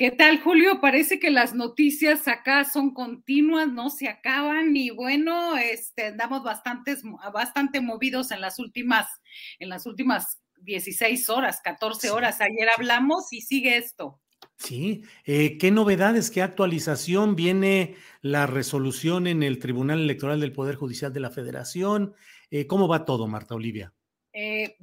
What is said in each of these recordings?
¿Qué tal, Julio? Parece que las noticias acá son continuas, no se acaban y bueno, este, andamos bastantes, bastante movidos en las últimas, en las últimas 16 horas, 14 horas. Ayer hablamos y sigue esto. Sí, eh, ¿qué novedades, qué actualización viene la resolución en el Tribunal Electoral del Poder Judicial de la Federación? Eh, ¿Cómo va todo, Marta Olivia? Eh,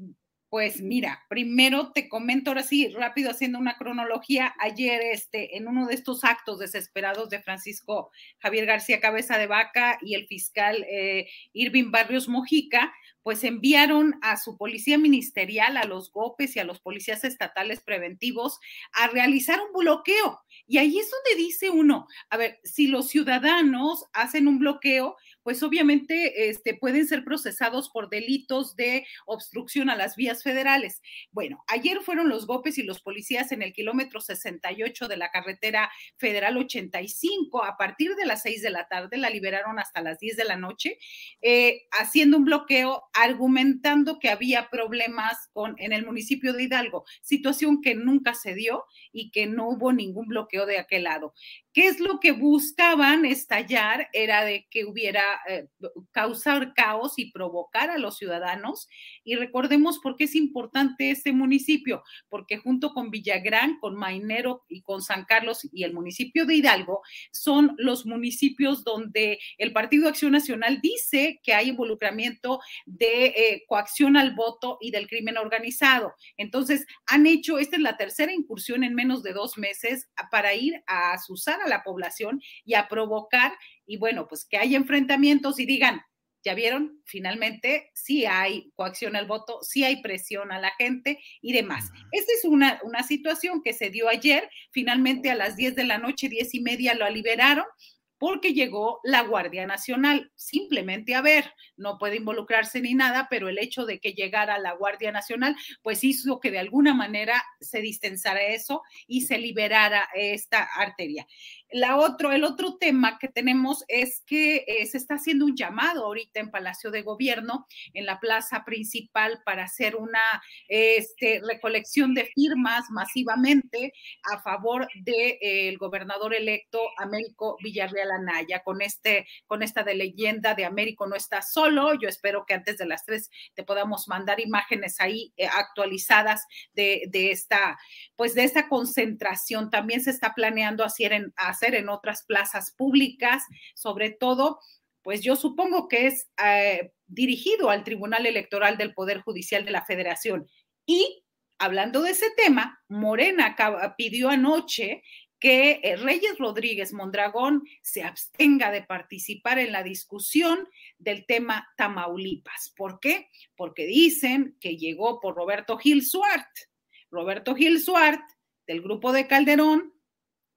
pues mira, primero te comento ahora sí, rápido haciendo una cronología. Ayer, este, en uno de estos actos desesperados de Francisco Javier García Cabeza de Vaca y el fiscal eh, Irving Barrios Mojica, pues enviaron a su policía ministerial, a los GOPES y a los policías estatales preventivos a realizar un bloqueo. Y ahí es donde dice uno, a ver, si los ciudadanos hacen un bloqueo, pues obviamente este, pueden ser procesados por delitos de obstrucción a las vías federales. Bueno, ayer fueron los GOPES y los policías en el kilómetro 68 de la carretera federal 85. A partir de las 6 de la tarde la liberaron hasta las 10 de la noche, eh, haciendo un bloqueo, argumentando que había problemas con, en el municipio de Hidalgo, situación que nunca se dio y que no hubo ningún bloqueo de aquel lado. ¿Qué es lo que buscaban estallar? Era de que hubiera eh, causar caos y provocar a los ciudadanos. Y recordemos por qué es importante este municipio, porque junto con Villagrán, con Mainero y con San Carlos y el municipio de Hidalgo, son los municipios donde el Partido Acción Nacional dice que hay involucramiento de eh, coacción al voto y del crimen organizado. Entonces, han hecho, esta es la tercera incursión en menos de dos meses para ir a asusar a la población y a provocar, y bueno, pues que haya enfrentamientos y digan, ya vieron, finalmente sí hay coacción al voto, sí hay presión a la gente y demás. Esta es una, una situación que se dio ayer, finalmente a las 10 de la noche, 10 y media lo liberaron porque llegó la Guardia Nacional, simplemente a ver, no puede involucrarse ni nada, pero el hecho de que llegara la Guardia Nacional, pues hizo que de alguna manera se distensara eso y se liberara esta arteria. La otro, el otro tema que tenemos es que eh, se está haciendo un llamado ahorita en Palacio de Gobierno, en la plaza principal, para hacer una este, recolección de firmas masivamente a favor del de, eh, gobernador electo Américo Villarreal Anaya, con, este, con esta de leyenda de Américo no está solo. Yo espero que antes de las tres te podamos mandar imágenes ahí eh, actualizadas de, de, esta, pues de esta concentración. También se está planeando hacer en hacer en otras plazas públicas, sobre todo, pues yo supongo que es eh, dirigido al Tribunal Electoral del Poder Judicial de la Federación. Y hablando de ese tema, Morena pidió anoche que eh, Reyes Rodríguez Mondragón se abstenga de participar en la discusión del tema Tamaulipas. ¿Por qué? Porque dicen que llegó por Roberto Gil Suart. Roberto Gil Suart, del grupo de Calderón,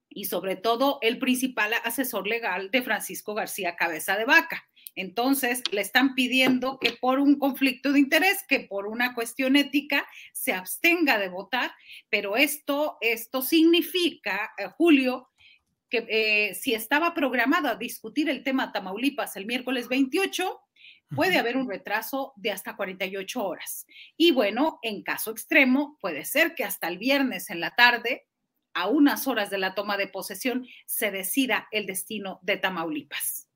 y sobre todo el principal asesor legal de Francisco García Cabeza de Vaca. Entonces, le están pidiendo que por un conflicto de interés, que por una cuestión ética, se abstenga de votar, pero esto, esto significa, eh, Julio, que eh, si estaba programado a discutir el tema Tamaulipas el miércoles 28, puede haber un retraso de hasta 48 horas. Y bueno, en caso extremo, puede ser que hasta el viernes en la tarde, a unas horas de la toma de posesión, se decida el destino de Tamaulipas.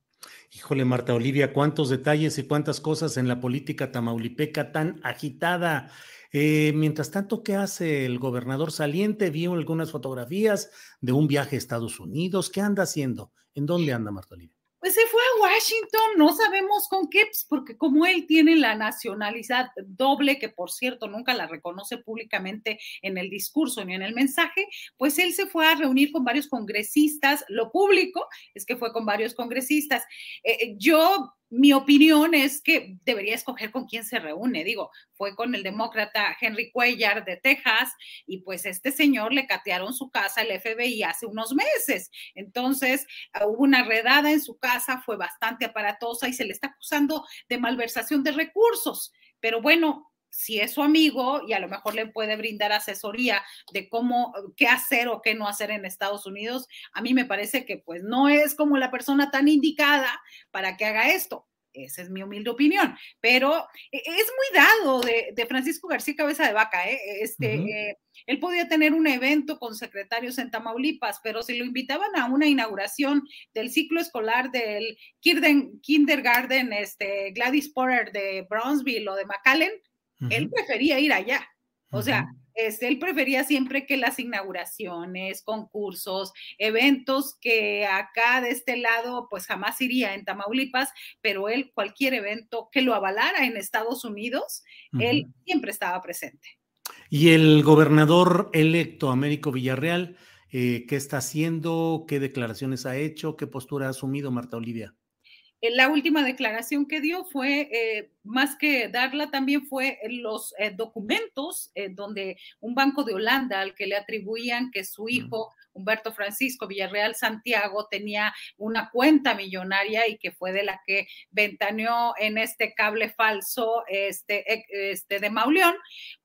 Híjole, Marta Olivia, cuántos detalles y cuántas cosas en la política tamaulipeca tan agitada. Eh, mientras tanto, ¿qué hace el gobernador saliente? Vi algunas fotografías de un viaje a Estados Unidos. ¿Qué anda haciendo? ¿En dónde anda Marta Olivia? pues se fue Washington, no sabemos con qué, pues, porque como él tiene la nacionalidad doble, que por cierto nunca la reconoce públicamente en el discurso ni en el mensaje, pues él se fue a reunir con varios congresistas, lo público es que fue con varios congresistas. Eh, eh, yo mi opinión es que debería escoger con quién se reúne. Digo, fue con el demócrata Henry Cuellar de Texas y pues este señor le catearon su casa el FBI hace unos meses. Entonces, ah, hubo una redada en su casa, fue bastante aparatosa y se le está acusando de malversación de recursos. Pero bueno, si es su amigo y a lo mejor le puede brindar asesoría de cómo, qué hacer o qué no hacer en Estados Unidos, a mí me parece que pues no es como la persona tan indicada para que haga esto. Esa es mi humilde opinión, pero e, es muy dado de, Francisco García Cabeza de Vaca. ¿eh? Este, eh, él podía tener un evento con secretarios en Tamaulipas, pero si lo invitaban a una inauguración del ciclo escolar del kindergarten este, Gladys Porter de Brownsville o de McAllen, él prefería ir allá. O sea, él prefería siempre que las inauguraciones, concursos, eventos que acá de este lado, pues jamás iría en Tamaulipas, pero él, cualquier evento que lo avalara en Estados Unidos, él siempre estaba presente. Y el gobernador electo, Américo Villarreal, eh, ¿qué está haciendo? ¿Qué declaraciones ha hecho? ¿Qué postura ha asumido Marta Olivia? Eh, la última declaración que dio fue, eh, más que darla, también fue los eh, documentos donde un banco de Holanda al que le atribuían que su hijo Humberto Francisco Villarreal Santiago tenía una cuenta millonaria y que fue de la que ventaneó en este cable falso este, este de Mauleón,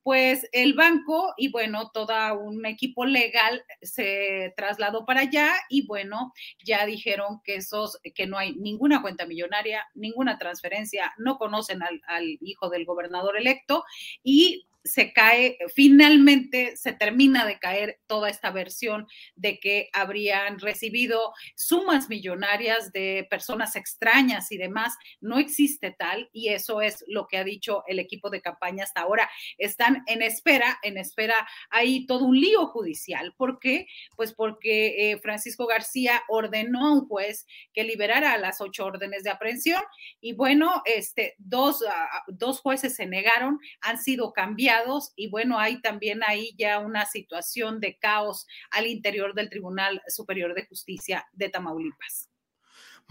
pues el banco y bueno, todo un equipo legal se trasladó para allá y bueno, ya dijeron que esos, que no hay ninguna cuenta millonaria, ninguna transferencia, no conocen al, al hijo del gobernador electo y se cae, finalmente se termina de caer toda esta versión de que habrían recibido sumas millonarias de personas extrañas y demás. No existe tal y eso es lo que ha dicho el equipo de campaña hasta ahora. Están en espera, en espera, hay todo un lío judicial. ¿Por qué? Pues porque eh, Francisco García ordenó a un juez que liberara las ocho órdenes de aprehensión y bueno, este, dos, ah, dos jueces se negaron, han sido cambiados y bueno, hay también ahí ya una situación de caos al interior del Tribunal Superior de Justicia de Tamaulipas.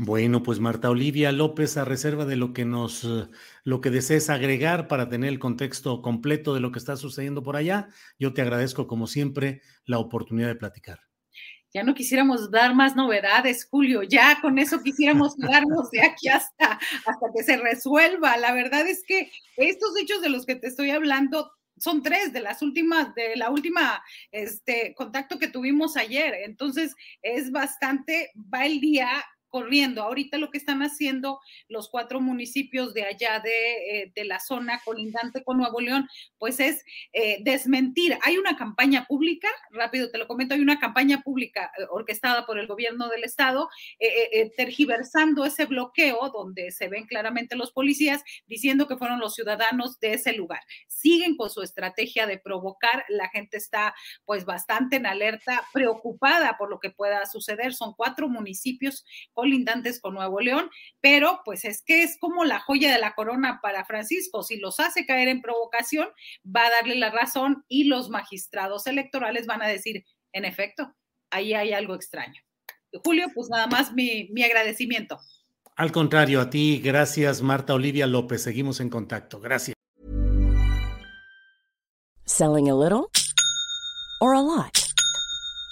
Bueno, pues Marta Olivia López, a reserva de lo que nos, lo que desees agregar para tener el contexto completo de lo que está sucediendo por allá, yo te agradezco como siempre la oportunidad de platicar. Ya no quisiéramos dar más novedades, Julio, ya con eso quisiéramos darnos de aquí hasta, hasta que se resuelva. La verdad es que estos hechos de los que te estoy hablando son tres de las últimas, de la última este, contacto que tuvimos ayer. Entonces, es bastante, va el día corriendo. Ahorita lo que están haciendo los cuatro municipios de allá de, eh, la zona colindante con Nuevo León, pues es eh, desmentir. Hay una campaña pública, rápido te lo comento, hay una campaña pública eh, orquestada por el gobierno del estado, tergiversando ese bloqueo donde se ven claramente los policías diciendo que fueron los ciudadanos de ese lugar. Siguen con su estrategia de provocar, la gente está pues bastante en alerta, preocupada por lo que pueda suceder. Son cuatro municipios colindantes con Nuevo León, pero pues es que es como la joya de la corona para Francisco. Si los hace caer en provocación, va a darle la razón y los magistrados electorales van a decir, en efecto, ahí hay algo extraño. Julio, pues nada más mi, mi agradecimiento. Al contrario, a ti, gracias Marta Olivia López. Seguimos en contacto. Gracias. Selling a little or a lot.